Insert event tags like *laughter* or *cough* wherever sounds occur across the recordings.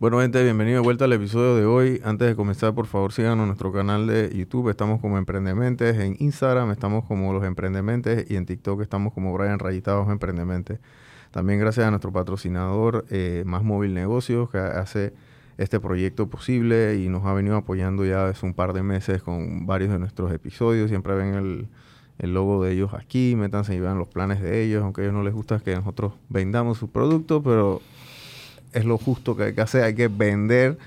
Bueno, gente, bienvenido de vuelta al episodio de hoy. Antes de comenzar, por favor, síganos nuestro canal de YouTube. Estamos como Emprendementes. En Instagram estamos como Los Emprendementes. Y en TikTok estamos como Brian Rayitados Emprendementes. También gracias a nuestro patrocinador, eh, Más Móvil Negocios, que hace este proyecto posible y nos ha venido apoyando ya hace un par de meses con varios de nuestros episodios. Siempre ven el, el logo de ellos aquí, métanse y vean los planes de ellos, aunque a ellos no les gusta que nosotros vendamos sus productos, pero es lo justo que hay que hacer, hay que vender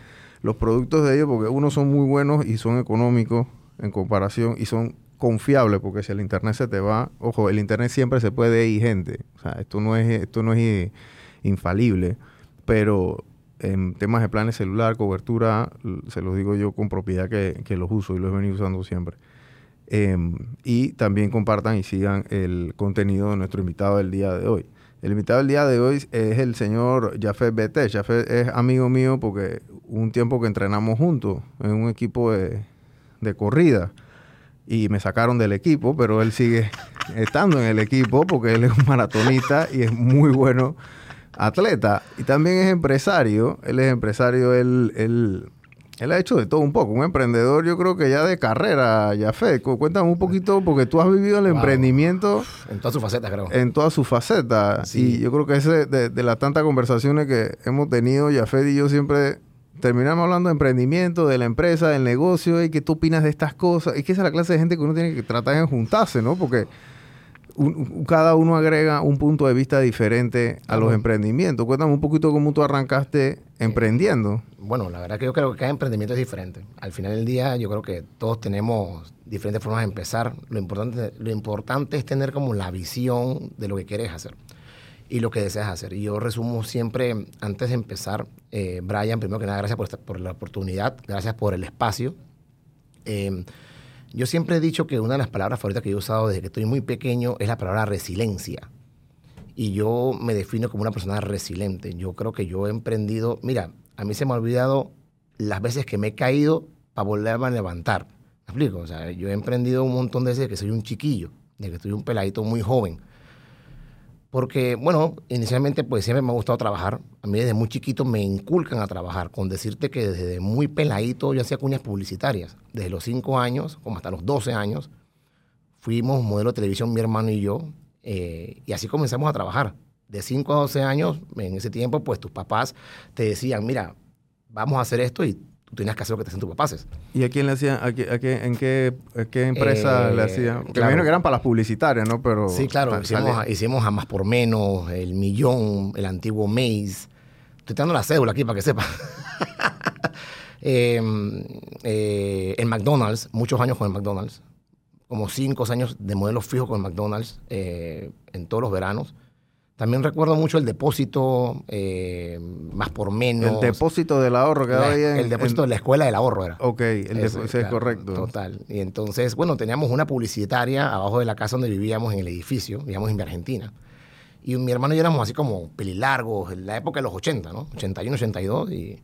los productos de ellos porque unos son muy buenos y son económicos en comparación y son confiables porque si el internet se te va, ojo, el internet siempre se puede ir gente, o sea, esto no es esto no es infalible, pero en temas de planes celular, cobertura, se los digo yo con propiedad que, que los uso y los he venido usando siempre. Em, y también compartan y sigan el contenido de nuestro invitado del día de hoy. El invitado del día de hoy es el señor Jafet Bete. Jafet es amigo mío porque un tiempo que entrenamos juntos en un equipo de, corrida y me sacaron del equipo, pero él sigue *laughs* estando en el equipo porque él es un maratonista y es muy bueno atleta. Y también es empresario. Él es empresario, él, él él ha hecho de todo un poco, un emprendedor yo creo que ya de carrera, ya fe. Cuéntame un poquito porque tú has vivido el emprendimiento. En todas sus facetas, creo. En todas sus facetas. Y yo creo que ese, de, las tantas conversaciones que hemos tenido, Jafet y yo siempre terminamos hablando de emprendimiento, de la empresa, del negocio, y qué tú opinas de estas cosas. Y que esa es la clase de gente que uno tiene que tratar de juntarse, ¿no? Porque cada uno agrega un punto de vista diferente a los emprendimientos. Cuéntame un poquito cómo tú arrancaste emprendiendo. Bueno, la verdad que yo creo que cada emprendimiento es diferente. Al final del día yo creo que todos tenemos diferentes formas de empezar. Lo importante, lo importante es tener como la visión de lo que quieres hacer y lo que deseas hacer. Y yo resumo siempre, antes de empezar, eh, Brian, primero que nada, gracias por, por la oportunidad, gracias por el espacio. Eh, yo siempre he dicho que una de las palabras favoritas que he usado desde que estoy muy pequeño es la palabra resiliencia. Y yo me defino como una persona resiliente. Yo creo que yo he emprendido, mira, a mí se me ha olvidado las veces que me he caído para volverme a levantar. ¿Me explico? O sea, yo he emprendido un montón de veces que soy un chiquillo, de que estoy un peladito muy joven. Porque, bueno, inicialmente pues siempre me ha gustado trabajar. A mí desde muy chiquito me inculcan a trabajar. Con decirte que desde muy peladito yo hacía cuñas publicitarias. Desde los 5 años, como hasta los 12 años, fuimos modelo de televisión mi hermano y yo. Eh, y así comenzamos a trabajar. De 5 a 12 años, en ese tiempo, pues tus papás te decían, mira, vamos a hacer esto y tú tenías que hacer lo que te hacen tus papás. ¿Y a quién le hacían? A qué, ¿En qué, qué empresa le eh, hacían? Que que eran para las publicitarias, ¿no? Pero sí, claro. Hicimos, hicimos, a Más por Menos, El Millón, el antiguo Maze. Estoy dando la cédula aquí para que sepa. *laughs* Em, eh, en McDonald's, muchos años con el McDonald's. Como cinco años de modelo fijo con el McDonald's eh, en todos los veranos. También recuerdo mucho el depósito, eh, más por menos. El depósito del ahorro que había El depósito de la escuela del ahorro era. Ok, el depósito es correcto. Total. Y entonces, bueno, teníamos una publicitaria abajo de la casa donde vivíamos en el edificio, vivíamos en Argentina. Y mi hermano y yo éramos así como pelilargos, en la época de los 80, ¿no? 81, 82. Y,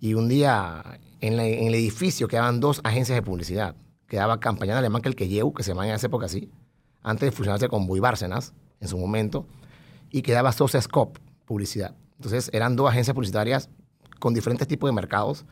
y un día en, el edificio quedaban dos agencias de publicidad. Quedaba Campaña Alemán, que el que llevo, que se llamaba en esa época así, antes de fusionarse con Buy Bárcenas en su momento y quedaba Scope Publicidad. Entonces eran dos agencias publicitarias con diferentes tipos de mercados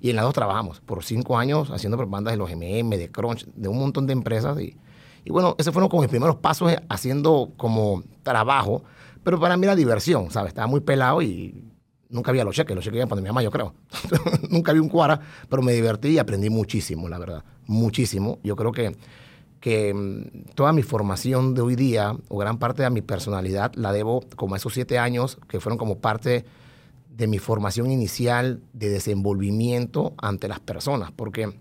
y en las dos trabajamos por cinco años haciendo propagandas de los MM, de Crunch, de un montón de empresas. Y, y bueno, esos fueron como mis primeros pasos haciendo como trabajo, pero para mí era diversión, ¿sabes? Estaba muy pelado y nunca había los cheques, los cheques iban para mi mamá, yo creo. *laughs* nunca vi un cuara, pero me divertí y aprendí muchísimo, la verdad. Muchísimo. Yo creo que que mm, toda mi formación de hoy día, o gran parte de mi personalidad, la debo como a esos siete años que fueron como parte de mi formación inicial de desenvolvimiento ante las personas, porque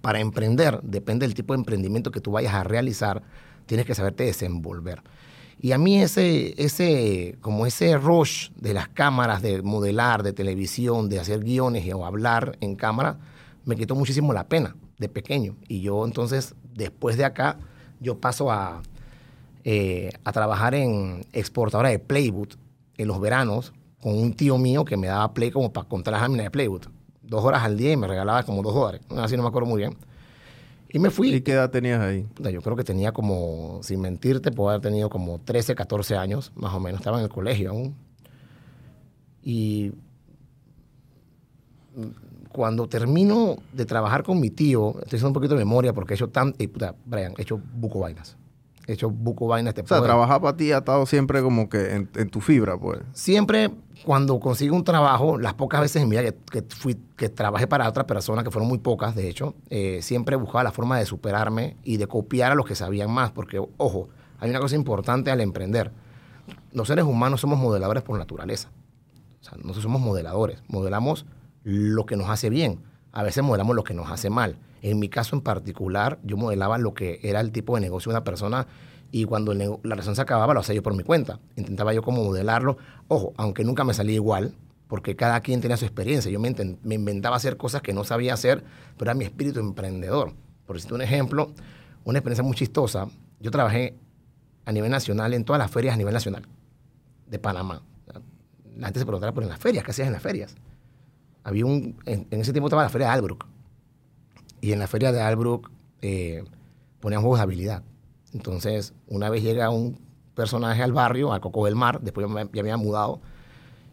para emprender, depende del tipo de emprendimiento que tú vayas a realizar, tienes que saberte desenvolver. Y a mí ese, ese, como ese rush de las cámaras, de modelar, de televisión, de hacer guiones o hablar en cámara, me quitó muchísimo la pena de pequeño. Y yo entonces, después de acá, yo paso a, eh, a trabajar en exportadora de Playwood en los veranos con un tío mío que me daba play como para contar las láminas de Playwood. Dos horas al día y me regalaba como dos dólares. Así no me acuerdo muy bien. Y me fui. ¿Y qué edad tenías ahí? Yo creo que tenía como, sin mentirte, puedo haber tenido como 13, 14 años, más o menos. Estaba en el colegio aún. Y cuando termino de trabajar con mi tío, estoy haciendo un poquito de memoria porque he hecho tan... eh, puta, Brian, he hecho buco vainas. He hecho buco vainas. Te O sea, trabajar para ti ha estado siempre como que en, en tu fibra, pues. Siempre cuando consigo un trabajo, las pocas veces en mi vida que, que fui, que trabajé para otra persona, que fueron muy pocas, de hecho, eh, siempre buscaba la forma de superarme y de copiar a los que sabían más. Porque, ojo, hay una cosa importante al emprender. Los seres humanos somos modeladores por naturaleza. O sea, nosotros somos modeladores. Modelamos lo que nos hace bien. A veces modelamos lo que nos hace mal. En mi caso en particular, yo modelaba lo que era el tipo de negocio de una persona y cuando la razón se acababa, lo hacía yo por mi cuenta. Intentaba yo como modelarlo. Ojo, aunque nunca me salía igual, porque cada quien tenía su experiencia. Yo me, inventaba hacer cosas que no sabía hacer, pero era mi espíritu emprendedor. Por decirte un ejemplo, una experiencia muy chistosa. Yo trabajé a nivel nacional en todas las ferias a nivel nacional de Panamá. La gente se preguntaba por las ferias, ¿qué hacías en las ferias? Había un, en, en ese tiempo estaba la feria de Albrook. Y en la feria de Albrook eh, ponían juegos de habilidad. Entonces, una vez llega un personaje al barrio, a Coco del Mar, después ya me, ya me había mudado,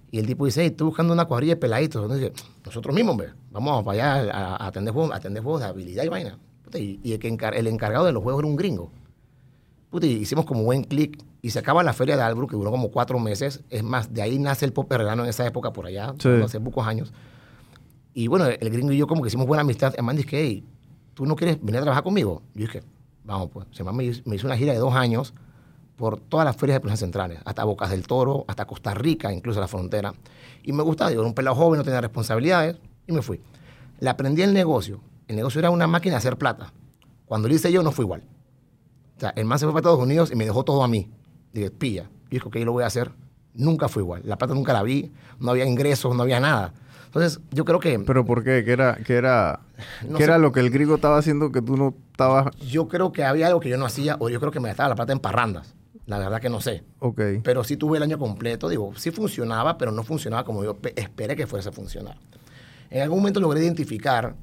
y el tipo dice, hey, estoy buscando una cuadrilla de peladitos. Entonces, nosotros mismos, hombre, vamos para allá a, a atender, juegos, a atender juegos de habilidad y vaina. Y, y el, que encar- el encargado de los juegos era un gringo. Puta, y hicimos como buen clic y se acaba la feria de Albrook, que duró como cuatro meses. Es más, de ahí nace el pop perrelano en esa época, por allá, Sí. hace pocos años. Y bueno, el gringo y yo como que hicimos buena amistad. El man dice, hey, ¿tú no quieres venir a trabajar conmigo? Yo dije, vamos pues. Se me, hizo- una gira de dos años por todas las ferias de plazas centrales, hasta Bocas del Toro, hasta Costa Rica, incluso la frontera. Y me gustaba, digo, era un pelado joven, no tenía responsabilidades, y me fui. Le aprendí el negocio. El negocio era una máquina de hacer plata. Cuando lo hice yo, no fue igual. O sea, el man se fue para Estados Unidos y me dejó todo a mí. Dije, pilla. Yo dije, ok, lo voy a hacer. Nunca fue igual. La plata nunca la vi, no había ingresos, no había nada. Entonces, yo creo que... ¿Pero por qué? ¿Qué era, qué era, *laughs* No qué sé. era lo que el griego estaba haciendo que tú no estabas...? Yo creo que había algo que yo no hacía, o yo creo que me gastaba la plata en parrandas. La verdad que no sé. Ok. Pero sí tuve el año completo, digo, sí funcionaba, pero no funcionaba como yo pe- esperé que fuese a funcionar. En algún momento logré identificar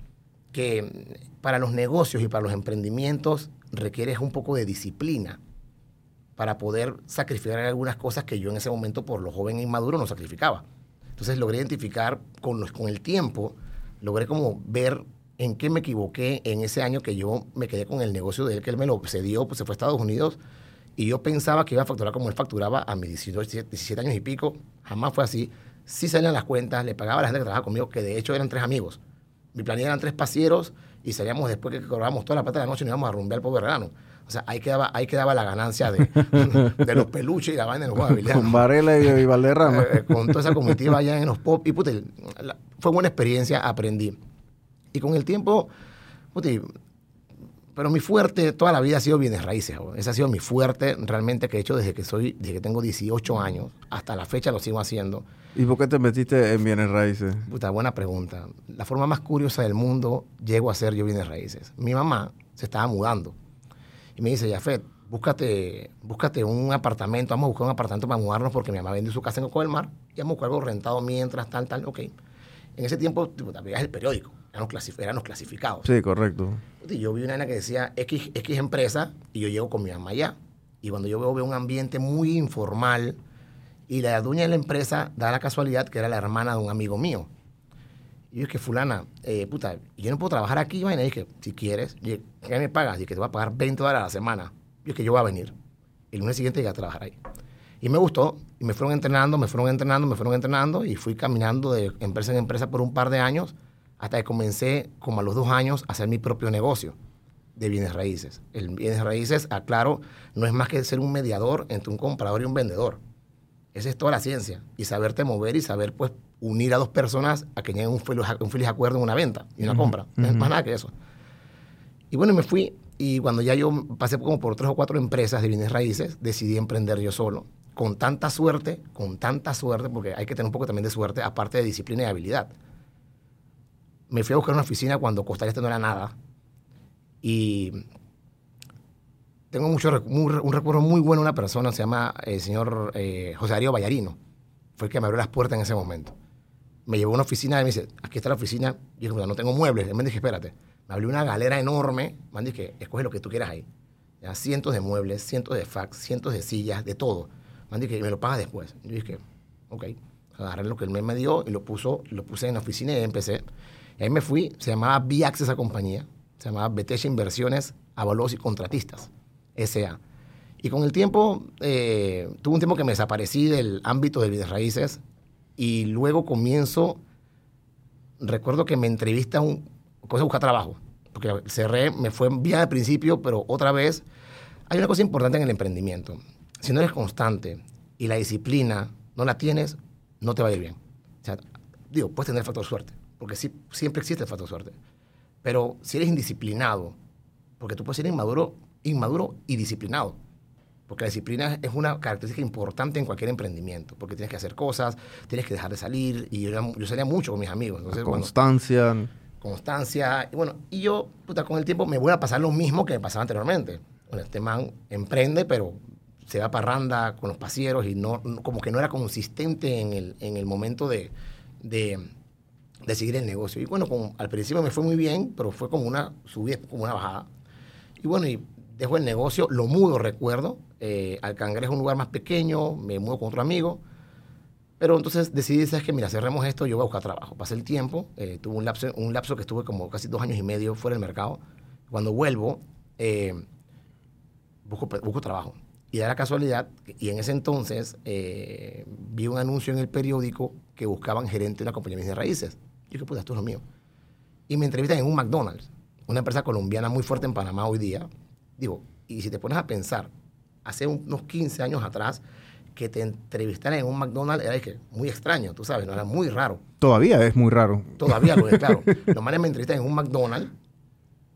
que mm, para los negocios y para los emprendimientos requieres un poco de disciplina para poder sacrificar algunas cosas que yo en ese momento, por lo joven e inmaduro, no sacrificaba. Entonces logré identificar con, los- con el tiempo, logré como ver en qué me equivoqué en ese año que yo me quedé con el negocio de él, que él me lo cedió, pues se fue a Estados Unidos y yo pensaba que iba a facturar como él facturaba a mis 18, 17, 17 años y pico. Jamás fue así. Sí salían las cuentas, le pagaba a la gente que trabajaba conmigo, que de hecho eran tres amigos. Mi planilla eran tres pasieros y salíamos después que cobrábamos toda la plata de la noche y nos íbamos a rumbear por verano. O sea, ahí quedaba, ahí quedaba la ganancia de, *laughs* de los peluches y la vaina de los juegos. Con Varela y, y Valderrama. Eh, con toda esa comitiva allá en los pop. Y puta, la- fue buena experiencia, aprendí. Y con el tiempo, puta, y- pero mi fuerte toda la vida ha sido bienes raíces. joder. Ese ha sido mi fuerte realmente que he hecho desde que soy, desde que tengo 18 años. Hasta la fecha lo sigo haciendo. ¿Y por qué te metiste en bienes raíces? Puta, buena pregunta. La forma más curiosa del mundo llego a ser yo bienes raíces. Mi mamá se estaba mudando y me dice, Jafet, búscate, búscate un apartamento, vamos a buscar un apartamento para mudarnos porque mi mamá vende su casa en Coco del Mar y vamos a buscar algo rentado mientras, tal, tal, ok. En ese tiempo, tipo, veías el periódico, eran los, clasif- eran los clasificados. Sí, correcto. Y yo vi una nena que decía X, X empresa y yo llego con mi mamá allá. Y cuando yo veo, veo un ambiente muy informal y la dueña de la empresa da la casualidad que era la hermana de un amigo mío. Y yo dije, fulana, eh, puta, yo no puedo trabajar aquí, vaina. Y dije, si quieres, ¿qué me pagas? Y que te voy a pagar 20 dólares a la semana. Y dije, yo voy a venir. El lunes siguiente llegué a trabajar ahí. Y me gustó, y me fueron entrenando, me fueron entrenando, me fueron entrenando, y fui caminando de empresa en empresa por un par de años, hasta que comencé, como a los dos años, a hacer mi propio negocio de bienes raíces. El bienes raíces, aclaro, no es más que ser un mediador entre un comprador y un vendedor. Esa es toda la ciencia. Y saberte mover y saber, pues, unir a dos personas a que lleguen un feliz, un feliz acuerdo en una venta y una compra. No es más nada que eso. Y bueno, me fui y cuando ya yo pasé como por tres o cuatro empresas de bienes raíces, decidí emprender yo solo. Con tanta suerte, con tanta suerte, porque hay que tener un poco también de suerte, aparte de disciplina y habilidad. Me fui a buscar una oficina cuando Costa Este no era nada. Y tengo mucho, muy- un recuerdo muy bueno de una persona, se llama el señor eh, José Darío Ballarino. Fue el que me abrió las puertas en ese momento. Me llevó a una oficina y me dice, aquí está la oficina. Yo dije, "Mira, no tengo muebles. Él me dije, espérate. Me abrió una galera enorme. Me dije, escoge lo que tú quieras ahí. Ya, cientos de muebles, cientos de fax, cientos de sillas, de todo. Me dije, y me lo pagas después. Yo dije, ok. Agarré lo que él me dio y lo, puso, lo puse en la oficina y empecé. Y ahí me fui, se llamaba Viax esa compañía, se llamaba Betecha Inversiones, Avalos y Contratistas, S.A. Y con el tiempo, eh, tuve un tiempo que me desaparecí del ámbito de bienes raíces y luego comienzo, recuerdo que me entrevista un, cosa buscar trabajo, porque cerré, me fue bien al principio, pero otra vez, hay una cosa importante en el emprendimiento. Si no eres constante y la disciplina no la tienes, no te va a ir bien. O sea, digo, puedes tener factor suerte, porque sí, siempre existe el factor suerte. Pero si eres indisciplinado, porque tú puedes ser inmaduro, inmaduro y disciplinado. Porque la disciplina es una característica importante en cualquier emprendimiento, porque tienes que hacer cosas, tienes que dejar de salir, y yo, salía mucho con mis amigos. Entonces, constancia. constancia. Y bueno, y yo, puta, con el tiempo me voy a pasar lo mismo que me pasaba anteriormente. Bueno, este man emprende, pero se va parranda con los pasieros y no, como que no era consistente en el, en el momento de, de, de, seguir el negocio. Y bueno, al principio me fue muy bien, pero fue como una subida, como una bajada. Y bueno, y dejo el negocio, lo mudo, recuerdo. Eh, al Cangrejo es un lugar más pequeño, me mudo con otro amigo. Pero entonces decidí, ¿sabes que Mira, cerremos esto, yo voy a buscar trabajo. Pasé el tiempo, eh, tuve un lapso, un lapso que estuve como casi dos años y medio fuera del mercado. Cuando vuelvo, eh, busco, busco trabajo. Y da la casualidad, y en ese entonces eh, vi un anuncio en el periódico que buscaban gerente de una compañía de raíces. Yo dije, esto es lo mío. Y me entrevistan en un McDonald's, una empresa colombiana muy fuerte en Panamá hoy día, Digo, y si te pones a pensar, hace unos 15 años atrás, que te entrevistaran en un McDonald's era que muy extraño, tú sabes, no era muy raro. Todavía es muy raro. Todavía lo es, *laughs* claro. Manes me entrevistan en un McDonald's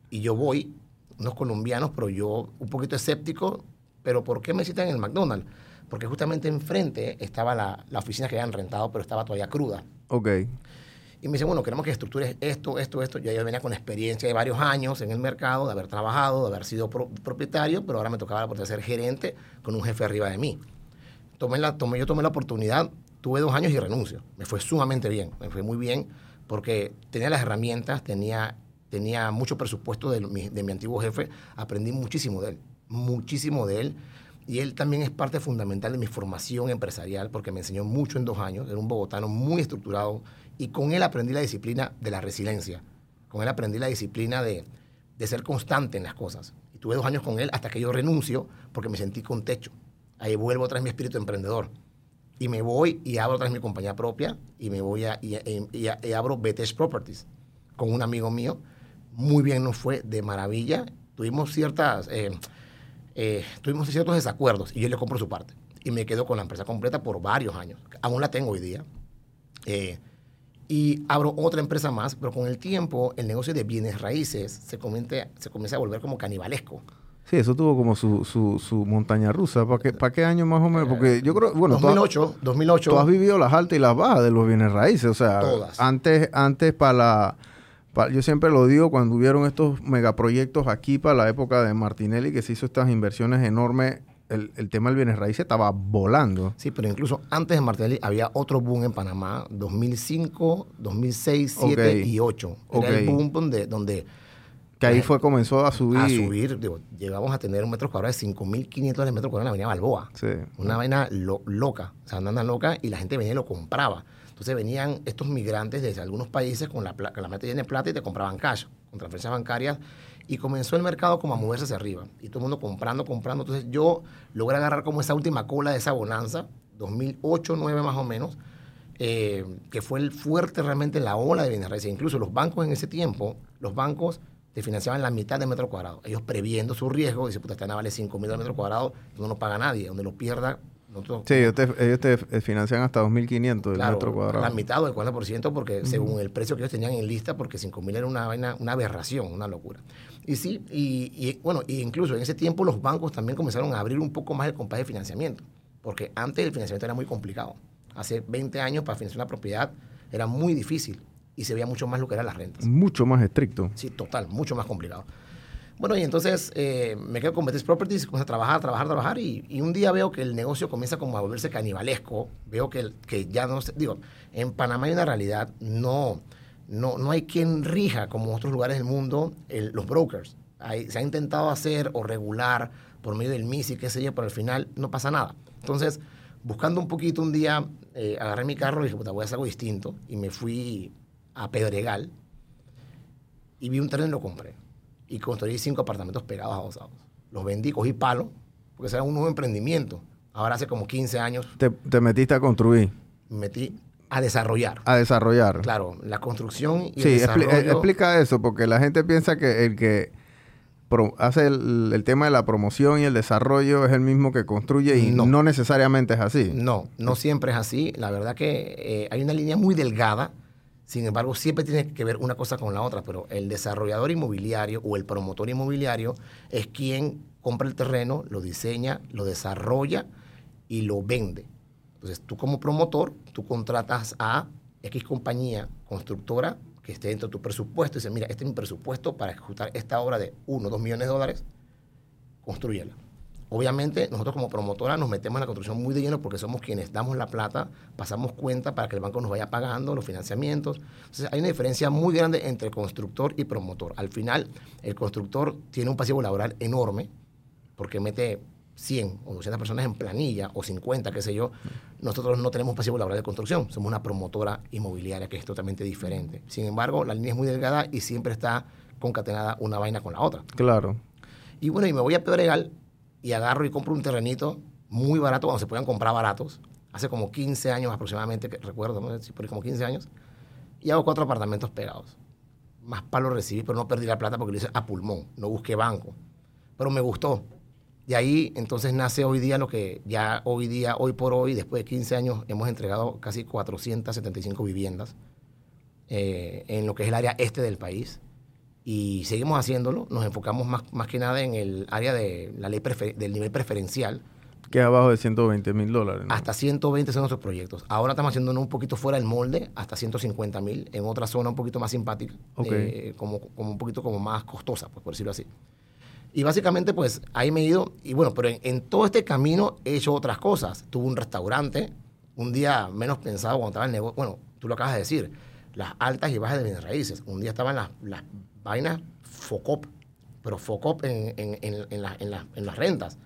y yo voy, unos colombianos, pero yo un poquito escéptico, pero ¿por qué me citan en el McDonald's? Porque justamente enfrente estaba la, la oficina que habían rentado, pero estaba todavía cruda. Ok. Y me dice, bueno, queremos que estructures esto, esto, esto. Ya yo venía con experiencia de varios años en el mercado, de haber trabajado, de haber sido propietario, pero ahora me tocaba la ser gerente con un jefe arriba de mí. Tomé la, tomé, yo tomé la oportunidad, tuve dos años y renuncio. Me fue sumamente bien, me fue muy bien porque tenía las herramientas, tenía, tenía mucho presupuesto de mi, de mi antiguo jefe, aprendí muchísimo de él, muchísimo de él. Y él también es parte fundamental de mi formación empresarial porque me enseñó mucho en dos años. Era un bogotano muy estructurado, y con él aprendí la disciplina de la resiliencia. Con él aprendí la disciplina de, de ser constante en las cosas. Y tuve dos años con él hasta que yo renuncio porque me sentí con techo. Ahí vuelvo vez mi espíritu emprendedor. Y me voy y abro vez mi compañía propia y me voy a, y, y, abro BTS Properties con un amigo mío. Muy bien nos fue, de maravilla. Tuvimos ciertas... Eh, eh, tuvimos ciertos desacuerdos y yo le compro su parte. Y me quedo con la empresa completa por varios años. Aún la tengo hoy día. Eh, y abro otra empresa más, pero con el tiempo el negocio de bienes raíces se, comienza, se comienza a volver como canibalesco. Sí, eso tuvo como su, su, su montaña rusa. ¿Para qué, ¿Para qué año más o menos? Porque yo creo, bueno, 2008, 2008. Tú has vivido las altas y las bajas de los bienes raíces. O sea, antes, antes para la... yo siempre lo digo, cuando hubieron estos megaproyectos aquí para la época de Martinelli, que se hizo estas inversiones enormes el, tema del bienes raíces estaba volando. Sí, pero incluso antes de Martinelli había otro boom en Panamá, 2005, 2006, 2007 y 2008. Era el boom donde... donde que ahí fue, comenzó a subir. A subir, digo, llegamos a tener un metro cuadrado de 5.500 metros cuadrados en la avenida Balboa. Sí. Una vaina loca, o sea, andando loca, y la gente venía y lo compraba. Entonces venían estos migrantes desde algunos países con la, con la meta llena de plata y te compraban cash, con transferencias bancarias y comenzó el mercado como a moverse hacia arriba. Y todo el mundo comprando, comprando. Entonces yo logré agarrar como esa última cola de esa bonanza, 2008, 2009 más o menos, eh, que fue el fuerte realmente la ola de bienes raíces. Incluso los bancos en ese tiempo, los bancos te financiaban la mitad de metro cuadrado. Ellos previendo su riesgo, dice, puta, esta vale 5 mil metros cuadrados, no lo paga nadie. Donde lo pierda, sí, ellos te, financian hasta 2.500 el metro cuadrado. La mitad o el 40% porque según el precio que ellos tenían en lista, porque 5.000 era una, una aberración, una locura. Y sí, y, bueno, y incluso en ese tiempo los bancos también comenzaron a abrir un poco más el compás de financiamiento, porque antes el financiamiento era muy complicado. Hace 20 años para financiar una propiedad era muy difícil y se veía mucho más lo que eran las rentas. Mucho más estricto. Sí, total, mucho más complicado. Bueno, y entonces eh, me quedo con Betis Properties, comienzo a trabajar, trabajar, trabajar, y, y, un día veo que el negocio comienza como a volverse canibalesco. Veo que, que ya no... Digo, en Panamá hay una realidad, no, no, no hay quien rija, como en otros lugares del mundo, los brokers. se ha intentado hacer o regular por medio del MISI, qué sé yo, pero al final no pasa nada. Entonces, buscando un poquito un día, eh, agarré mi carro y dije, puta, voy a hacer algo distinto. Y me fui a Pedregal, Y vi un terreno y lo compré. Y construí cinco apartamentos pegados a adosados. Los vendí, cogí palo, porque ese era un nuevo emprendimiento. Ahora hace como 15 años Te, te metiste a construir, me metí a desarrollar. a desarrollar. Claro, la construcción y Sí, el expli- desarrollo. eh, explica eso, porque la gente piensa que el que hace el, el tema de la promoción y el desarrollo es el mismo que construye y no, No. necesariamente es así. No, no siempre es así. La verdad que eh, hay una línea muy delgada. Sin embargo, siempre tiene que ver una cosa con la otra. Pero el desarrollador inmobiliario o el promotor inmobiliario es quien compra el terreno, lo diseña, lo desarrolla y lo vende. Entonces, tú como promotor, tú contratas a X compañía constructora que esté dentro de tu presupuesto y dices, mira, este es mi presupuesto para ejecutar esta obra de 1 o 2 millones de dólares, construyela. Obviamente, nosotros como promotora nos metemos en la construcción muy de lleno porque somos quienes damos la plata, pasamos cuenta para que el banco nos vaya pagando los financiamientos. Entonces, hay una diferencia muy grande entre constructor y promotor. Al final, el constructor tiene un pasivo laboral enorme porque mete 100 o 200 personas en planilla o 50, qué sé yo. Nosotros no tenemos pasivo laboral de construcción, somos una promotora inmobiliaria que es totalmente diferente. Sin embargo, la línea es muy delgada y siempre está concatenada una vaina con la otra. Claro. Y bueno, y me voy a Pedregal y agarro y compro un terrenito muy barato, cuando se puedan comprar baratos. Hace como 15 años aproximadamente, que recuerdo, ¿no? Sí, por ahí como 15 años. Y hago cuatro apartamentos pegados. Más palos recibí, pero no perdí la plata porque lo hice a pulmón. No busqué banco. Pero me gustó. Y ahí entonces nace hoy día lo que ya hoy día, hoy por hoy, después de 15 años, hemos entregado casi 475 viviendas eh, en lo que es el área este del país y seguimos haciéndolo. Nos enfocamos más, más que nada en el área de la ley del nivel preferencial. Que es abajo de 120 mil dólares. ¿no? Hasta 120 son nuestros proyectos. Ahora estamos haciendo un poquito fuera del molde, hasta 150 mil, en otra zona un poquito más simpática, Ok. eh, como, como un poquito como más costosa, pues, por decirlo así. Y básicamente, pues ahí me he ido, y bueno, pero en, en todo este camino he hecho otras cosas. Tuve un restaurante, un día menos pensado cuando estaba en el negocio, bueno, tú lo acabas de decir, las altas y bajas de bienes raíces. Un día estaban las, las vainas FOCOP, pero FOCOP en, en, la- la- en las rentas.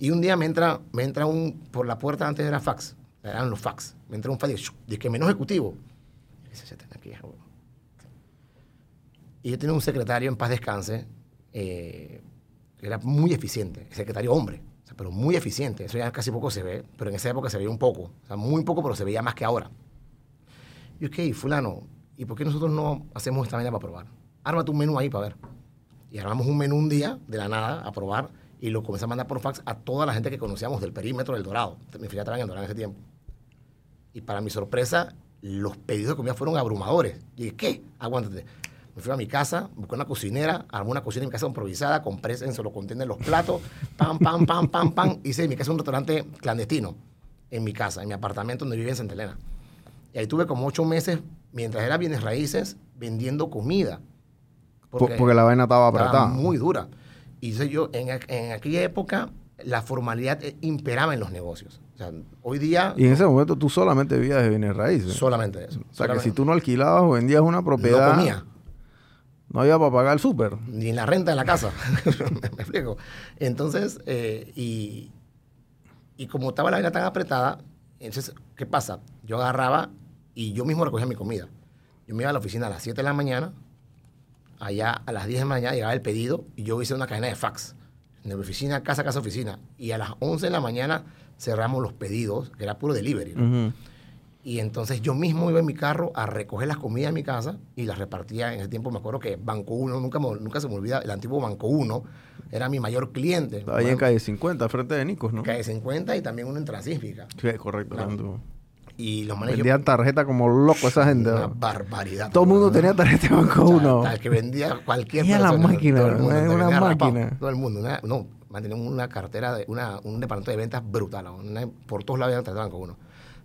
Y un día me entra, me entra un, por la puerta antes era fax, eran los fax, me entra un fax "Shh", que menos ejecutivo. Y yo tenía un secretario en paz descanse, eh, era muy eficiente, secretario hombre, o sea, pero muy eficiente. Eso ya casi poco se ve, pero en esa época se veía un poco, o sea, muy poco, pero se veía más que ahora. Y ok, fulano, ¿y por qué nosotros no hacemos esta vaina para probar? Ármate un menú ahí para ver. Y armamos un menú un día, de la nada, a probar, y lo comencé a mandar por fax a toda la gente que conocíamos del perímetro del Dorado. Mi familia estaba en el Dorado en ese tiempo. Y para mi sorpresa, los pedidos de comida fueron abrumadores. Y dije, ¿qué? Aguántate. Me fui a mi casa, busqué una cocinera, armé una cocina en mi casa improvisada, compré en solo contienen los platos, pam, pam, pam, pam, pam. Hice en mi casa un restaurante clandestino, en mi casa, en mi apartamento donde vivía en Santa Elena. Y ahí tuve como ocho meses, mientras era bienes raíces, vendiendo comida. Po- Porque, la vaina estaba estaba apretada. muy dura. Y entonces yo, en, en aquella época, la formalidad eh, imperaba en los negocios. O sea, hoy día, Y en ese momento tú solamente vivías de bienes raíces. solamente eso. o sea, que Solamente- si tú no alquilabas o vendías una propiedad, no comía. No había para pagar el súper. ni la renta de la casa. *laughs* me explico. Entonces, eh, y, y como estaba la vaina tan apretada, entonces, ¿qué pasa? Yo agarraba y yo mismo recogía mi comida. Yo me iba a la oficina a las 7 de la mañana, allá a las 10 de la mañana llegaba el pedido y yo hice una cadena de fax. De mi oficina, casa, casa, oficina. Y a las 11 de la mañana cerramos los pedidos, que era puro delivery. ¿no? Y entonces yo mismo iba en mi carro a recoger las comidas en mi casa y las repartía. En ese tiempo me acuerdo que Banco 1, nunca, me- nunca se me olvida, el antiguo Banco 1 era mi mayor cliente. Ahí en calle 50, frente de Nicos, ¿no? Calle 50 y también uno en Transísmica. Sí, correcto. Claro. Y los manes yo- Vendían tarjeta como loco esa gente. Una ¿no? barbaridad. Todo el mundo ¿no? tenía tarjeta de banco O sea, uno. al que vendía cualquier Y a la persona, máquina, todo el mundo, una- rapado, máquina. Todo el mundo. una- no, manteníamos una cartera, de una, un departamento de ventas brutal. una- por todos lados había tarjeta de Banco 1.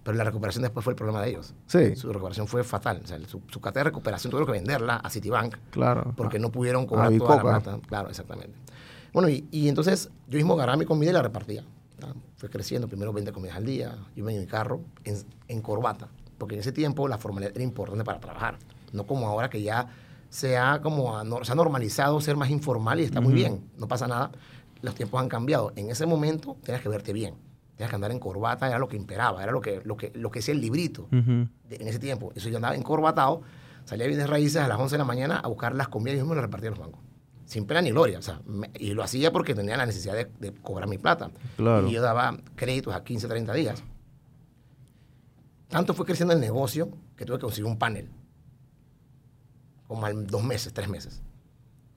Pero la recuperación después fue el problema de ellos. Sí, Su recuperación fue fatal. O sea, su, su cartera de recuperación tuvieron que venderla a Citibank claro. porque no pudieron cobrar toda la plata. Claro, exactamente. Bueno, y, y entonces yo mismo agarraba mi comida y la repartía. ¿tá? Fue creciendo, primero 20 comidas al día, yo iba en mi carro en, en corbata, porque en ese tiempo la formalidad era importante para trabajar, no como ahora que ya se ha, como, se ha normalizado ser más informal y está muy bien, no pasa nada, los tiempos han cambiado. En ese momento tenías que verte bien, tenías que andar en corbata, era lo que imperaba, era lo que, lo que, lo que decía el librito de- en ese tiempo. Eso yo andaba encorbatado, salía de bienes raíces a las 11 de la mañana a buscar las comidas y yo me las repartía a los bancos. Sin pena ni gloria. O sea, me- y lo hacía porque tenía la necesidad de, de cobrar mi plata. Claro. Y yo daba créditos a 15, 30 días. Tanto fue creciendo el negocio que tuve que conseguir un panel. Como al dos meses, tres meses.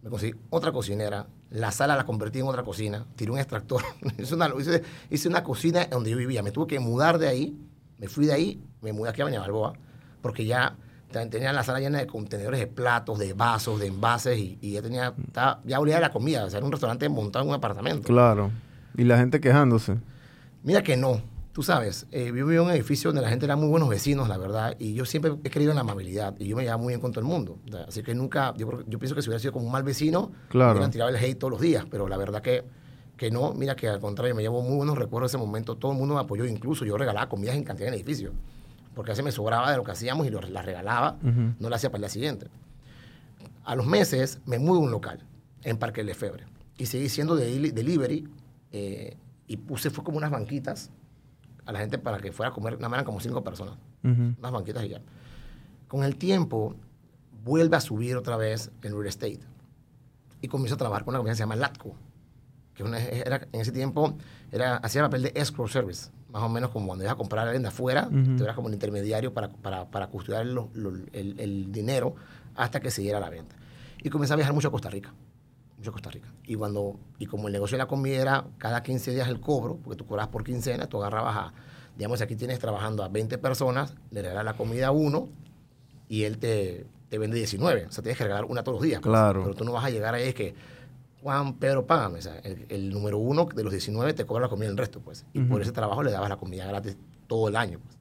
Me conseguí otra cocinera. La sala la convertí en otra cocina. Tiré un extractor. *laughs* hice, una, hice, hice una cocina donde yo vivía. Me tuve que mudar de ahí. Me fui de ahí. Me mudé aquí a Baña Balboa. Porque ya te- tenía la sala llena de contenedores de platos, de vasos, de envases. Y, y ya tenía... estaba- ya olía de la comida. O sea, era un restaurante montado en un apartamento. Claro. Y la gente quejándose. Mira que no. Tú sabes, eh, yo vivía en un edificio donde la gente era muy buenos vecinos, la verdad, y yo siempre he creído en la amabilidad y yo me llevaba muy bien con todo el mundo. Así que nunca, yo, yo pienso que si hubiera sido como un mal vecino, Claro. me hubieran tirado el hate todos los días, pero la verdad que, que no, mira que al contrario, me llevo muy buenos recuerdos de ese momento, todo el mundo me apoyó, incluso yo regalaba comidas en cantidad en el edificio, porque a veces me sobraba de lo que hacíamos y lo- las regalaba, no la hacía para el día siguiente. A los meses me mudo a un local en Parque Lefebvre y seguí siendo de delivery eh, y puse, fue como unas banquitas a la gente para que fuera a comer, nada más eran como cinco personas, Ujú. unas banquitas y ya. Con el tiempo vuelve a subir otra vez el real estate y comienzo a trabajar con una compañía que se llama Latco, que una- era, en ese tiempo era, hacía papel de escrow service, más o menos como cuando ibas a comprar a alguien de afuera, Ujú. tú eras como el intermediario para, para, para custodiar lo- lo- el, el dinero hasta que se diera la venta. Y comencé a viajar mucho a Costa Rica, mucho Costa Rica. Y, cuando, y como el negocio de la comida era cada 15 días el cobro, porque tú cobrabas por quincena, tú agarrabas a, digamos, aquí tienes trabajando a 20 personas, le regalas la comida a uno y él te, te vende 19. O sea, tienes que regalar una todos los días. pues. Claro. Pero tú no vas a llegar ahí es que, Juan Pedro, págame. O sea, el, el número uno de los 19 te cobra la comida el resto, pues. Y por ese trabajo le dabas la comida gratis todo el año, pues.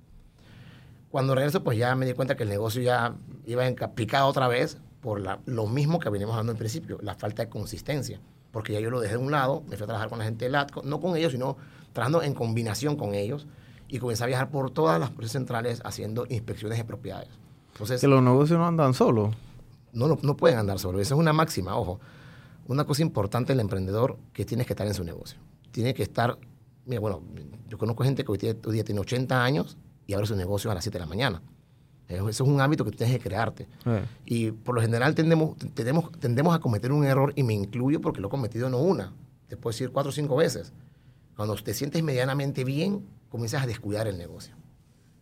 Cuando regreso, pues ya me di cuenta que el negocio ya iba en picado otra vez por la- lo mismo que veníamos hablando al principio, la falta de consistencia. Porque ya yo lo dejé de un lado, me fui a trabajar con la gente de LATCO, no con ellos, sino trabajando en combinación con ellos. Y comencé a viajar por todas las centrales haciendo inspecciones de propiedades. Entonces, Que los negocios no andan solos. no, no, no pueden andar solos. Esa es una máxima, ojo. Una cosa importante del emprendedor que tienes que estar en su negocio. Tiene que estar, mira, bueno, yo conozco gente que hoy, tiene- hoy día tiene 80 años y abre su negocio a las 7 de la mañana. Eso eso es un hábito que tienes que crearte. Eh. Y por lo general tendemos, tendemos, tendemos a cometer un error, y me incluyo porque lo he cometido no una, te puedo decir cuatro o cinco veces. Cuando te sientes medianamente bien, comienzas a descuidar el negocio.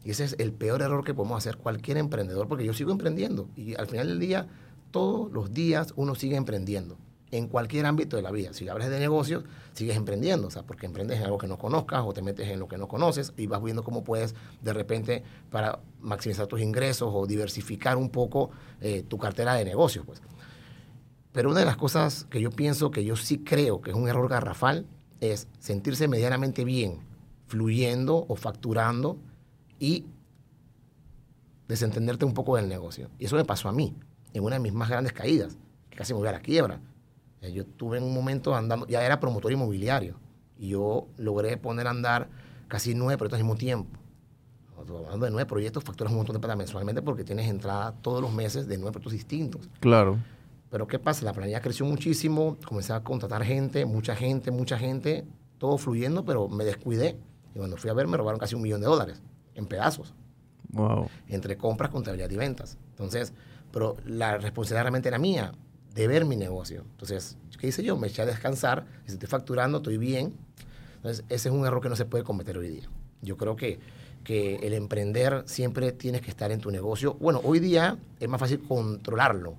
Y ese es el peor error que podemos hacer cualquier emprendedor, porque yo sigo emprendiendo. Y al final del día, todos los días uno sigue emprendiendo. En cualquier ámbito de la vida. Si hablas de negocios, sigues emprendiendo. O sea, porque emprendes en algo que no conozcas o te metes en lo que no conoces y vas viendo cómo puedes, de repente, para maximizar tus ingresos o diversificar un poco eh, tu cartera de negocios. Pues. Pero una de las cosas que yo pienso que yo sí creo que es un error garrafal es sentirse medianamente bien, fluyendo o facturando y desentenderte un poco del negocio. Y eso me pasó a mí, en una de mis más grandes caídas, que casi me voy a la quiebra. Yo tuve en un momento andando, ya era promotor inmobiliario, y yo logré poner a andar casi nueve proyectos al mismo tiempo. Hablando de nueve proyectos, facturas un montón de plata mensualmente porque tienes entrada todos los meses de nueve proyectos distintos. Claro. Pero ¿qué pasa? La planilla creció muchísimo, comencé a contratar gente, mucha gente, mucha gente, todo fluyendo, pero me descuidé. Y cuando fui a ver, me robaron casi un millón de dólares en pedazos, Wow. entre compras, contabilidad y ventas. Entonces, pero la responsabilidad realmente era mía, de ver mi negocio. Entonces, ¿qué hice yo? Me eché a descansar, estoy facturando, estoy bien. Entonces, ese es un error que no se puede cometer hoy día. Yo creo que, que el emprender siempre tienes que estar en tu negocio. Bueno, hoy día es más fácil controlarlo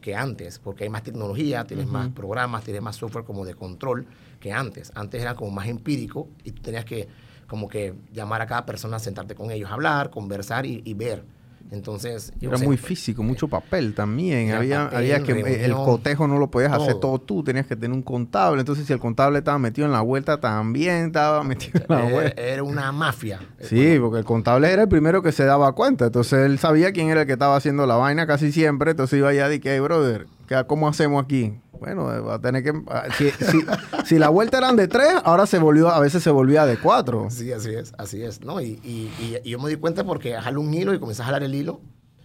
que antes, porque hay más tecnología, tienes más programas, tienes más software como de control que antes. Antes era como más empírico y tú tenías que como que llamar a cada persona, sentarte con ellos, hablar, conversar y, y ver. Entonces, yo Era sé, muy físico, mucho papel también. Había, papel, había que eh, el cotejo no lo podías hacer todo. tú, tenías que tener un contable. Entonces, si el contable estaba metido en la vuelta, también estaba metido en la era, vuelta. era una mafia. Sí, porque el contable era el primero que se daba cuenta. Entonces él sabía quién era el que estaba haciendo la vaina casi siempre. Entonces iba allá y que, hey, brother, ¿qué- ¿cómo hacemos aquí? Bueno, eh, va a tener que. ah, Si, si, si la vuelta eran de tres, ahora se volvió, a veces se volvía de cuatro. Sí, así es, así es. ¿no? Y, y- y- y yo me di cuenta porque jalé un hilo y comencé a jalar el hilo.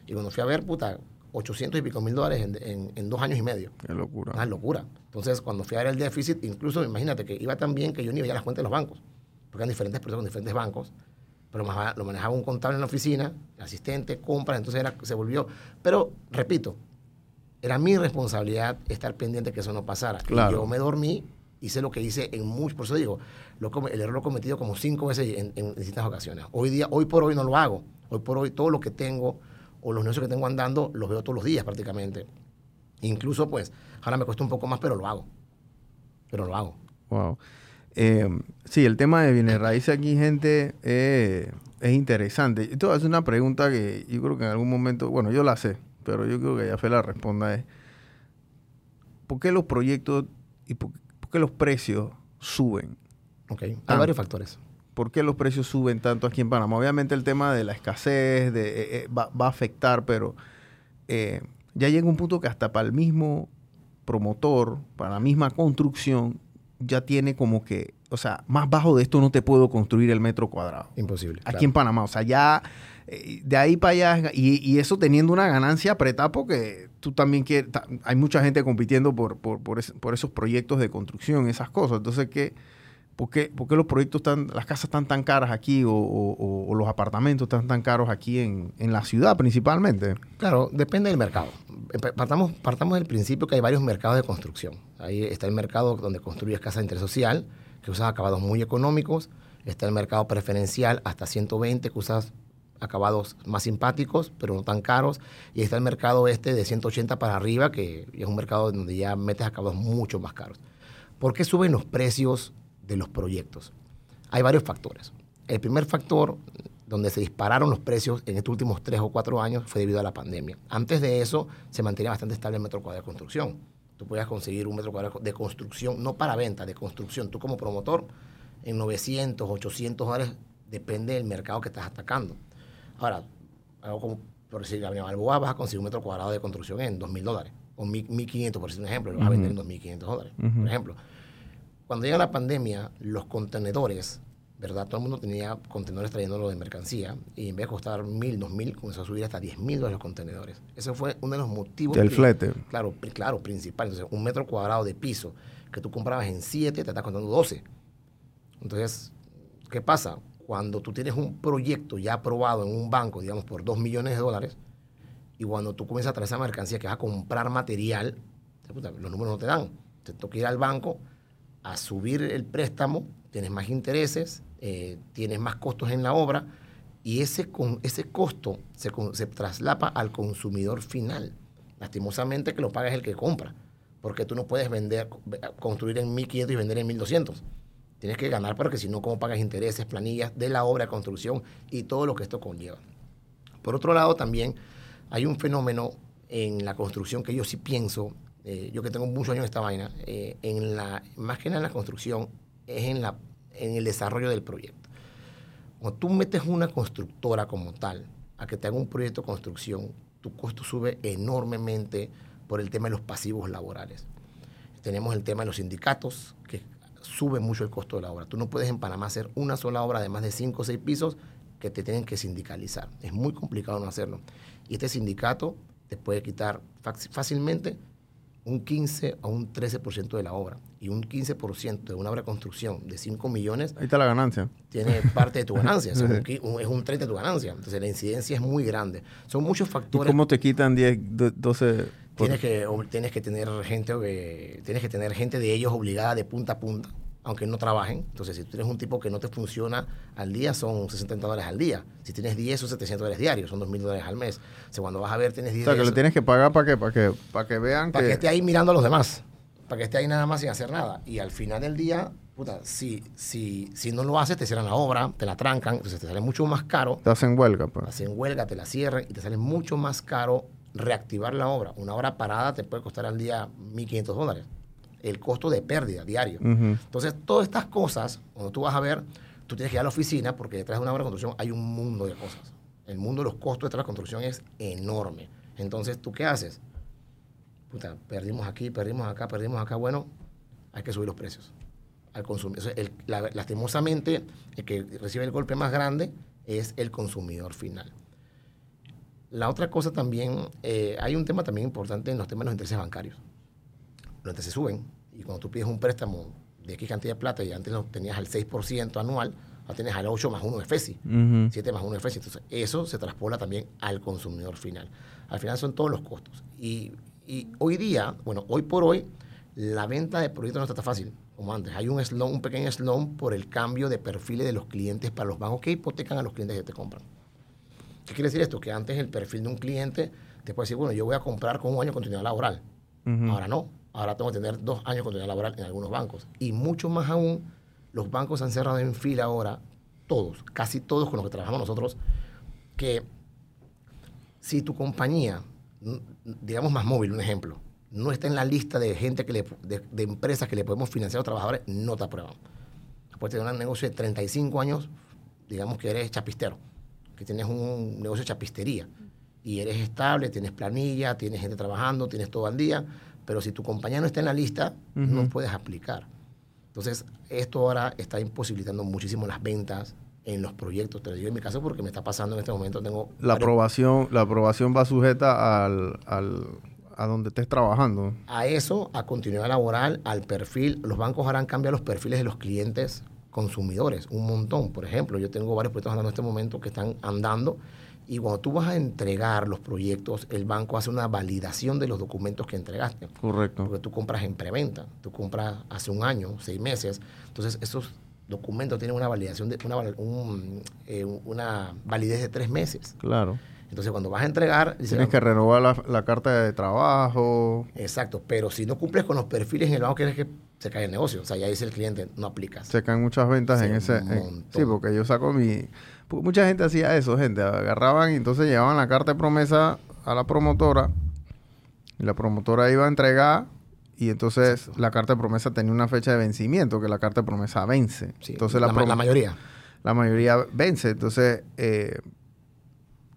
Y cuando fui a ver, puta, 800 y pico mil dólares en, en- en dos años y medio. Qué locura. Una locura. Entonces, cuando fui a ver el déficit, incluso imagínate que iba tan bien que yo ni veía las cuentas de los bancos. Porque eran diferentes personas con diferentes bancos. pero lo manejaba un contable en la oficina, asistente, compras, entonces era, se volvió. Pero, repito, era mi responsabilidad estar pendiente que eso no pasara. Claro. yo me dormí, hice lo que hice en muchos, por eso digo, el error lo he cometido como cinco veces en, en, distintas ocasiones. Hoy, día, hoy por hoy no lo hago. Hoy por hoy todo lo que tengo o los negocios que tengo andando los veo todos los días prácticamente. Incluso pues, ahora me cuesta un poco más, pero lo hago. Pero lo hago. Wow. Eh, sí, el tema de bienes raíces aquí, gente, eh, es interesante. Esto es una pregunta que yo creo que en algún momento, bueno, yo la sé, pero yo creo que ya fe la responda es, ¿por qué los proyectos y por, qué los precios suben? Ok, hay varios factores. ¿Por qué los precios suben tanto aquí en Panamá? Obviamente el tema de la escasez de, eh, va, va, a afectar, pero ya llega un punto que hasta para el mismo promotor, para la misma construcción, ya tiene como que, o sea, más bajo de esto no te puedo construir el metro cuadrado. Imposible. Aquí en Panamá, o sea, ya eh, de ahí para allá, y, eso teniendo una ganancia apretada porque tú también quieres, hay mucha gente compitiendo por, por, por, esos proyectos de construcción, esas cosas. Entonces, ¿qué, por, qué, los proyectos están, las casas están tan caras aquí o, los apartamentos están tan caros aquí en, en, la ciudad principalmente? Claro, depende del mercado. Partamos, partamos del principio que hay varios mercados de construcción. Ahí está el mercado donde construyes casa de interés social, que usas acabados muy económicos. Está el mercado preferencial hasta 120, que usas acabados más simpáticos, pero no tan caros. Y está el mercado este de 180 para arriba, que es un mercado donde ya metes acabados mucho más caros. ¿Por qué suben los precios de los proyectos? Hay varios factores. El primer factor donde se dispararon los precios en estos últimos tres o cuatro años fue debido a la pandemia. Antes de eso se mantenía bastante estable el metro cuadrado de construcción. Tú podías conseguir un metro cuadrado de construcción, no para venta, de construcción. Tú como promotor, en 900, 800 dólares, depende del mercado que estás atacando. Ahora, algo como, por decir, Gabriel Balboa, vas a conseguir un metro cuadrado de construcción en 2.000 dólares, o 1.500, por decir un ejemplo, lo vas a vender en 2.500 dólares, por ejemplo. Cuando llega la pandemia, los contenedores ¿verdad? Todo el mundo tenía contenedores trayéndolo de mercancía y en vez de costar mil, dos mil, comenzó a subir hasta diez mil dólares los contenedores. Ese fue uno de los motivos. Del flete. Claro, claro, principal. Entonces, un metro cuadrado de piso que tú comprabas en siete, te estás contando 12. Entonces, ¿qué pasa? Cuando tú tienes un proyecto ya aprobado en un banco, digamos, por dos millones de dólares, y cuando tú comienzas a traer esa mercancía que vas a comprar material, los números no te dan. Te toca ir al banco a subir el préstamo, tienes más intereses, eh, tienes más costos en la obra y ese, con, ese costo se, se traslapa al consumidor final. Lastimosamente que lo paga es el que compra, porque tú no puedes vender, construir en 1.500 y vender en 1.200. Tienes que ganar porque si no, ¿cómo pagas intereses, planillas de la obra construcción y todo lo que esto conlleva? Por otro lado, también hay un fenómeno en la construcción que yo sí pienso, eh, yo que tengo muchos años en esta vaina, eh, en la, más que nada en la construcción, es en la en el desarrollo del proyecto. Cuando tú metes una constructora como tal a que te haga un proyecto de construcción, tu costo sube enormemente por el tema de los pasivos laborales. Tenemos el tema de los sindicatos, que sube mucho el costo de la obra. Tú no puedes en Panamá hacer una sola obra de más de 5 o 6 pisos que te tienen que sindicalizar. Es muy complicado no hacerlo. Y este sindicato te puede quitar fácilmente un 15 o un 13% de la obra y un 15% de una obra de construcción de 5 millones. Ahí está la ganancia. Tiene parte de tu ganancia, *laughs* es, un, 30 de tu ganancia. Entonces la incidencia es muy grande. Son muchos factores. ¿Y cómo te quitan 10, 12? Tienes que, tienes que tener gente, tienes que tener gente de ellos obligada de punta a punta aunque no trabajen. Entonces, si tú tienes un tipo que no te funciona al día, son 60 dólares al día. Si tienes 10, son 700 dólares diarios, son 2.000 dólares al mes. O sea, cuando vas a ver, tienes 10 O sea, que le tienes que pagar para que, para que, para que vean para que... esté ahí mirando a los demás. Para que esté ahí nada más sin hacer nada. Y al final del día, puta, si, si, si no lo haces, te cierran la obra, te la trancan, entonces te sale mucho más caro. Te hacen huelga, pues. Te hacen huelga, te la cierran y te sale mucho más caro reactivar la obra. Una obra parada te puede costar al día 1.500 dólares el costo de pérdida diario. Entonces, todas estas cosas, cuando tú vas a ver, tú tienes que ir a la oficina porque detrás de una obra de construcción hay un mundo de cosas. El mundo de los costos detrás de la construcción es enorme. Entonces, ¿tú qué haces? Puta, perdimos aquí, perdimos acá, perdimos acá. Bueno, hay que subir los precios al consumidor. lastimosamente, el que recibe el golpe más grande es el consumidor final. La otra cosa también, eh, hay un tema también importante en los temas de los intereses bancarios los intereses suben. Y cuando tú pides un préstamo de X cantidad de plata y antes lo tenías al 6% anual, Ahora tienes al 8 más 1 de FESI, 7 más 1 de FESI. Entonces, eso se traspola también al consumidor final. Al final son todos los costos. Y, y hoy día, bueno, hoy por hoy, la venta de proyectos no está tan fácil como antes. Hay un, slow, un pequeño slow por el cambio de perfiles de los clientes para los bancos que hipotecan a los clientes que te compran. ¿Qué quiere decir esto? Que antes el perfil de un cliente te puede decir, bueno, yo voy a comprar con un año de continuidad laboral. Ahora no. Ahora tengo que tener dos años de continuidad laboral en algunos bancos. Y mucho más aún, los bancos han cerrado en fila ahora, todos, casi todos con los que trabajamos nosotros, que si tu compañía, digamos más móvil, un ejemplo, no está en la lista de gente que le, de, empresas que le podemos financiar a los trabajadores, no te aprueban. Puedes tener un negocio de 35 años, digamos que eres chapistero, que tienes un negocio de chapistería y eres estable, tienes planilla, tienes gente trabajando, tienes todo al día, pero si tu compañía no está en la lista, no puedes aplicar. Entonces, esto ahora está imposibilitando muchísimo las ventas en los proyectos. Te lo digo en mi caso porque me está pasando en este momento. Tengo la aprobación, la aprobación va sujeta al, a donde estés trabajando. A eso, a continuidad laboral, al perfil. Los bancos harán cambiar los perfiles de los clientes consumidores, un montón. Por ejemplo, yo tengo varios proyectos andando en este momento que están andando y cuando tú vas a entregar los proyectos, el banco hace una validación de los documentos que entregaste. Correcto. Porque tú compras en preventa, tú compras hace un año, seis meses. Entonces, esos documentos tienen una validación de una, eh, una validez de tres meses. Claro. Entonces, cuando vas a entregar... Tienes que renovar la, la, carta de trabajo. Exacto, pero si no cumples con los perfiles en el banco, quieres que se cae el negocio. O sea, ya dice el cliente, no aplicas. Se caen muchas ventas en ese... sí, porque yo saco mi mucha gente hacía eso, gente. Agarraban y entonces llevaban la carta de promesa a la promotora. Y la promotora iba a entregar. Y entonces la carta de promesa tenía una fecha de vencimiento, que la carta de promesa vence. entonces la, la, mayoría. La mayoría vence. Entonces, eh,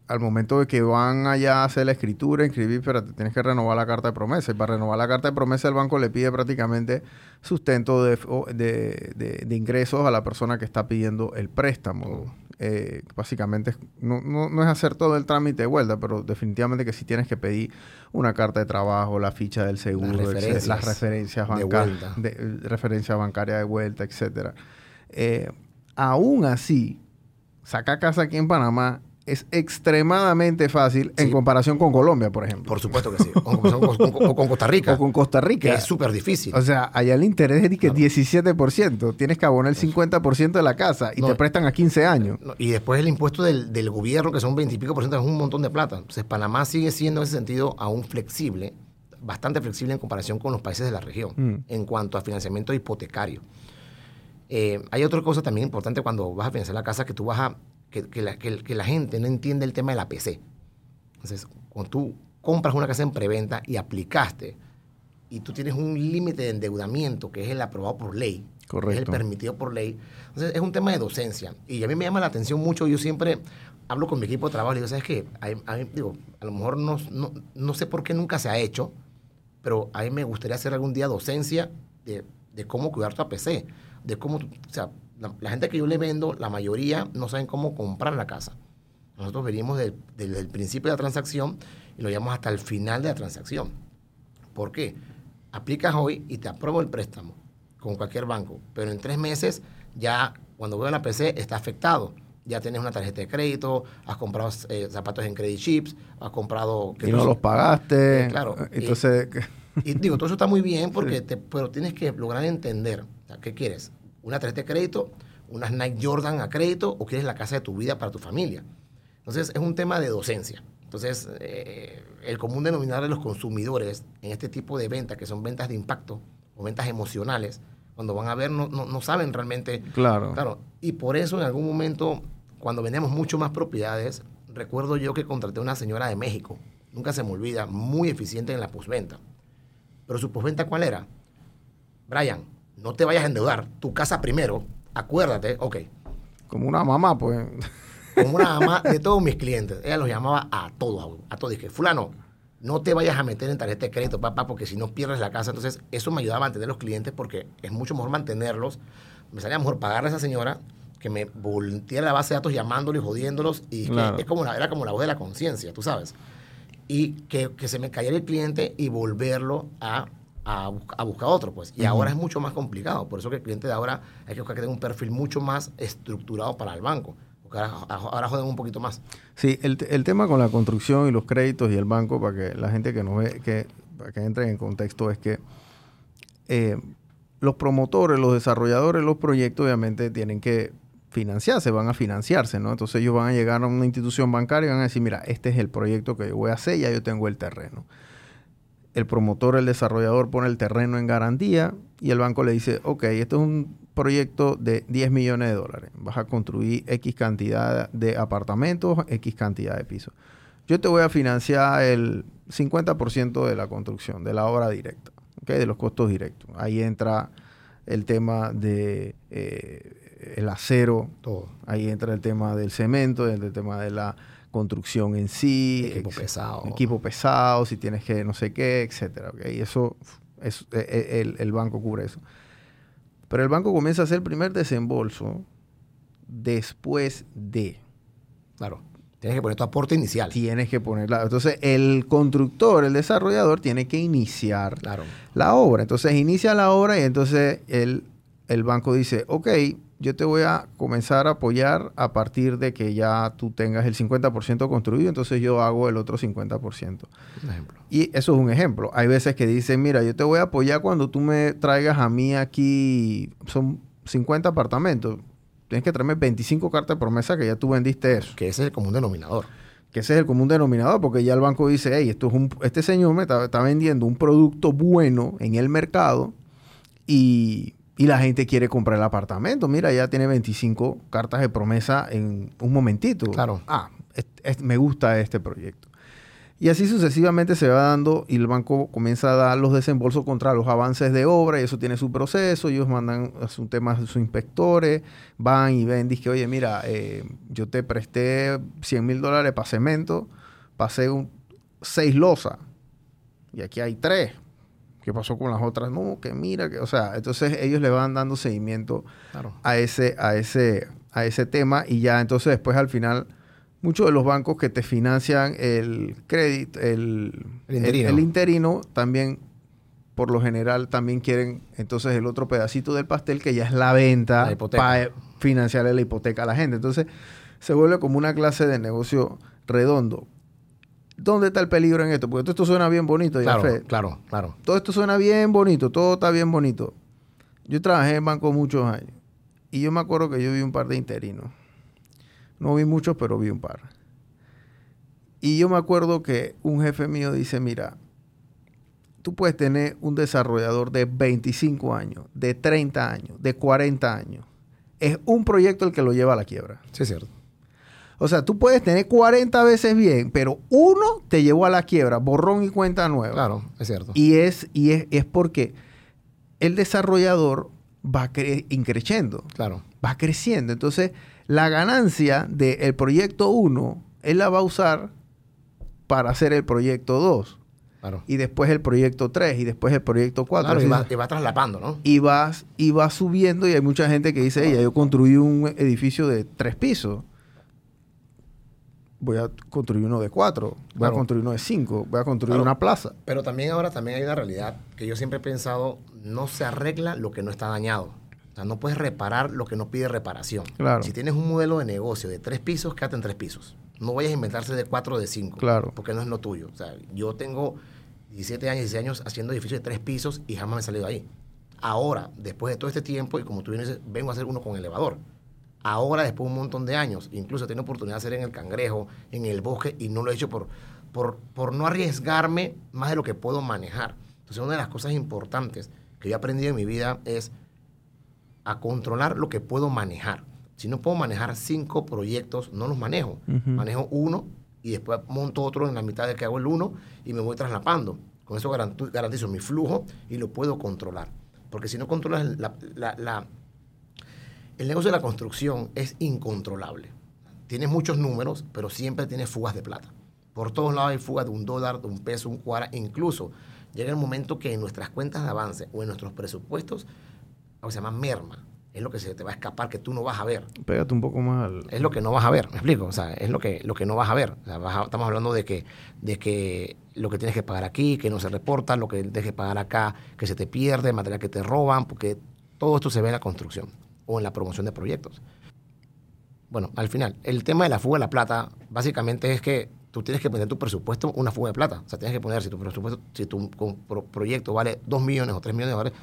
al momento de que van allá a hacer la escritura, inscribir, pero te tienes que renovar la carta de promesa. Y para renovar la carta de promesa, el banco le pide prácticamente sustento de, de ingresos a la persona que está pidiendo el préstamo. Eh, básicamente no, no, es hacer todo el trámite de vuelta, pero definitivamente que si tienes que pedir una carta de trabajo, la ficha del seguro, las referencias, bancarias, de, referencia bancaria de vuelta, etcétera. Eh, aún así, saca casa aquí en Panamá es extremadamente fácil en comparación con Colombia, por ejemplo. Por supuesto que sí. O con, Costa Rica. O con Costa Rica. *laughs* es súper difícil. O sea, allá el interés es que 17%. Tienes que abonar el 50% de la casa y te prestan a 15 años. y después el impuesto del, gobierno, que son 20 y pico por ciento, es un montón de plata. Entonces, Panamá sigue siendo en ese sentido aún flexible, bastante flexible en comparación con los países de la región, mm. en cuanto a financiamiento hipotecario. Eh, hay otra cosa también importante cuando vas a financiar la casa, que tú vas a que, la, gente no entiende el tema de la PC. Entonces, cuando tú compras una casa en preventa y aplicaste, y tú tienes un límite de endeudamiento que es el aprobado por ley, es el permitido por ley, entonces es un tema de docencia. Y a mí me llama la atención mucho, yo siempre hablo con mi equipo de trabajo y digo, ¿sabes qué? A, digo, a lo mejor no, no, sé por qué nunca se ha hecho, pero a mí me gustaría hacer algún día docencia de, de cómo cuidar tu APC, de cómo, o sea, la, gente que yo le vendo, la mayoría no saben cómo comprar la casa. Nosotros venimos desde el principio de la transacción y lo llevamos hasta el final de la transacción. ¿Por qué? Aplicas hoy y te apruebo el préstamo con cualquier banco, pero en tres meses ya cuando veo la PC está afectado. Ya tienes una tarjeta de crédito, has comprado eh, zapatos en credit chips, has comprado... Que y no los pagaste. Eh, claro. Entonces... Y, digo, todo eso está muy bien, porque *laughs* pero tienes que lograr entender, ¿qué quieres? Una tarjeta de crédito, unas Nike Jordan a crédito o quieres la casa de tu vida para tu familia. Entonces es un tema de docencia. Entonces eh, el común denominador de los consumidores en este tipo de ventas, que son ventas de impacto o ventas emocionales, cuando van a ver no, no, saben realmente. Claro. Claro. Y por eso en algún momento, cuando vendemos mucho más propiedades, recuerdo yo que contraté a una señora de México, nunca se me olvida, muy eficiente en la postventa. Pero su postventa, ¿cuál era? Brian, no te vayas a endeudar, tu casa primero, acuérdate, ok. Como una mamá, pues. Como una *laughs* mamá de todos mis clientes. Ella los llamaba a todos, a todos. Dije, fulano, no te vayas a meter en tarjeta de crédito, papá, porque si no pierdes la casa. Entonces, eso me ayudaba a mantener los clientes porque es mucho mejor mantenerlos. Me salía mejor pagarle a esa señora que me volteara la base de datos llamándolos y jodiéndolos. Y es como la, era como la voz de la conciencia, tú sabes. Y que, que se me cayera el cliente y volverlo a a, a buscar otro, pues. Y ahora es mucho más complicado. Por eso que el cliente de ahora hay que buscar que tenga un perfil mucho más estructurado para el banco. Porque ahora, ahora joden un poquito más. Sí, el, el, tema con la construcción y los créditos y el banco, para que la gente que nos ve, que, para que entre en contexto, es que eh, los promotores, los desarrolladores, los proyectos, obviamente tienen que financiarse, van a financiarse, ¿no? Entonces ellos van a llegar a una institución bancaria y van a decir, mira, este es el proyecto que yo voy a hacer, ya yo tengo el terreno el promotor, el desarrollador pone el terreno en garantía y el banco le dice, ok, esto es un proyecto de 10 millones de dólares, vas a construir X cantidad de apartamentos, X cantidad de pisos. Yo te voy a financiar el 50% de la construcción, de la obra directa, okay, de los costos directos. Ahí entra el tema de eh, el acero, todo. Ahí entra el tema del cemento, el tema de la construcción en sí. Equipo pesado. Equipo pesado, si tienes que no sé qué, etcétera. Y eso, es, e, e, el, el, banco cubre eso. Pero el banco comienza a hacer el primer desembolso después de. Claro. Tienes que poner tu aporte inicial. Tienes que ponerla. Entonces, el constructor, el desarrollador, tiene que iniciar la obra. Entonces, inicia la obra y entonces el, el banco dice, ok, yo te voy a comenzar a apoyar a partir de que ya tú tengas el 50% construido, entonces yo hago el otro 50%. Y eso es un ejemplo. Hay veces que dicen, mira, yo te voy a apoyar cuando tú me traigas a mí aquí, son 50 apartamentos, tienes que traerme 25 cartas de promesa que ya tú vendiste eso. Que ese es el común denominador. Que ese es el común denominador, porque ya el banco dice, hey, esto es un, este señor me está vendiendo un producto bueno en el mercado y y la gente quiere comprar el apartamento. Mira, ya tiene 25 cartas de promesa en un momentito. Claro. Ah, me gusta este proyecto. Y así sucesivamente se va dando y el banco comienza a dar los desembolsos contra los avances de obra y eso tiene su proceso. Ellos mandan un tema de sus inspectores, van y ven, dicen, oye, mira, eh, yo te presté 100 mil dólares para cemento, pasé un, seis losas y aquí hay tres ¿Qué pasó con las otras? No, que mira, que, o sea, entonces ellos le van dando seguimiento a, ese, a, ese, a ese tema y ya entonces después al final muchos de los bancos que te financian el crédito, el, el, interino. también por lo general también quieren entonces el otro pedacito del pastel que ya es la venta para financiarle la hipoteca a la gente. Entonces se vuelve como una clase de negocio redondo. ¿Dónde está el peligro en esto? Porque todo esto suena bien bonito. Claro, claro, claro. Todo esto suena bien bonito, todo está bien bonito. Yo trabajé en banco muchos años y yo me acuerdo que yo vi un par de interinos. No vi muchos, pero vi un par. Y yo me acuerdo que un jefe mío dice, mira, tú puedes tener un desarrollador de 25 años, de 30 años, de 40 años. Es un proyecto el que lo lleva a la quiebra. Sí, es cierto. O sea, tú puedes tener 40 veces bien, pero uno te llevó a la quiebra, borrón y cuenta nueva. Claro, es cierto. Y es, y es, porque el desarrollador va increciendo. Claro. Va creciendo. Entonces, la ganancia del proyecto 1, él la va a usar para hacer el proyecto 2. Claro. Y después el proyecto 3 y después el proyecto 4. Claro, y, va, y va, traslapando, ¿no? Y vas, y va subiendo y hay mucha gente que dice, ella, yo construí un edificio de tres pisos voy a construir uno de cuatro, voy a construir uno de cinco, voy a construir una plaza. Pero también ahora también hay una realidad que yo siempre he pensado, no se arregla lo que no está dañado. O sea, no puedes reparar lo que no pide reparación. Claro. Si tienes un modelo de negocio de tres pisos, quédate en tres pisos. No vayas a inventarse de cuatro o de cinco. Claro. Porque no es lo tuyo. O sea, yo tengo 17 años, 16 años haciendo edificios de tres pisos y jamás me he salido ahí. Ahora, después de todo este tiempo, y como tú vienes, vengo a hacer uno con elevador ahora después de un montón de años. Incluso he tenido oportunidad de hacer en el cangrejo, en el bosque, y no lo he hecho por, por, por no arriesgarme más de lo que puedo manejar. Entonces, una de las cosas importantes que yo he aprendido en mi vida es a controlar lo que puedo manejar. Si no puedo manejar cinco proyectos, no los manejo. Manejo uno y después monto otro en la mitad de que hago el uno y me voy traslapando. Con eso garantizo mi flujo y lo puedo controlar. Porque si no controlas la el negocio de la construcción es incontrolable. Tienes muchos números, pero siempre tienes fugas de plata. Por todos lados hay fugas de un dólar, de un peso, un cuara. Incluso llega el momento que en nuestras cuentas de avance o en nuestros presupuestos, o se llama merma. es lo que se te va a escapar, que tú no vas a ver. Pégate un poco más al... Es lo que no vas a ver, me explico. O sea, es lo que, lo que no vas a ver. O sea, vas a- estamos hablando de que, de que lo que tienes que pagar aquí, que no se reporta, lo que tienes que pagar acá, que se te pierde, material que te roban, porque todo esto se ve en la construcción o en la promoción de proyectos. Bueno, al final, el tema de la fuga de la plata, básicamente es que tú tienes que poner tu presupuesto una fuga de plata. O sea, tienes que poner, si tu presupuesto, si tu proyecto vale 2 millones o 3 millones de dólares,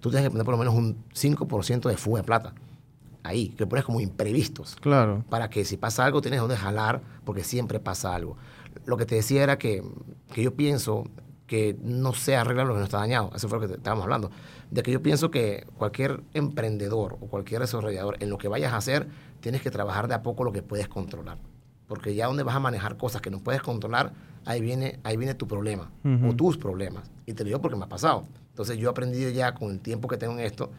tú tienes que poner por lo menos un 5% de fuga de plata. Ahí, que pones como imprevistos Claro. para que si pasa algo tienes donde jalar, porque siempre pasa algo. Lo que te decía era que, que yo pienso que no se arregla lo que no está dañado. Eso fue lo que te- estábamos hablando. De que yo pienso que cualquier emprendedor o cualquier desarrollador, en lo que vayas a hacer, tienes que trabajar de a poco lo que puedes controlar. Porque ya donde vas a manejar cosas que no puedes controlar, ahí viene, ahí viene tu problema o tus problemas. Y te lo digo porque me ha pasado. Entonces yo he aprendido ya con el tiempo que tengo en esto,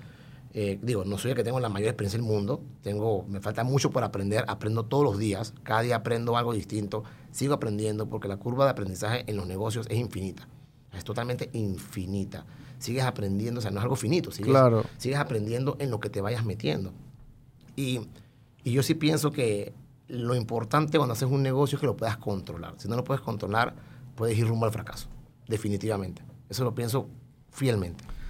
eh, digo, no soy el que tengo la mayor experiencia del mundo, tengo, me falta mucho por aprender, aprendo todos los días, cada día aprendo algo distinto, sigo aprendiendo porque la curva de aprendizaje en los negocios es infinita, es totalmente infinita. Sigues aprendiendo, o sea, no es algo finito, sigues, Claro. sigues aprendiendo en lo que te vayas metiendo. Y, y yo sí pienso que lo importante cuando haces un negocio es que lo puedas controlar. Si no lo puedes controlar, puedes ir rumbo al fracaso, definitivamente. Eso lo pienso fielmente.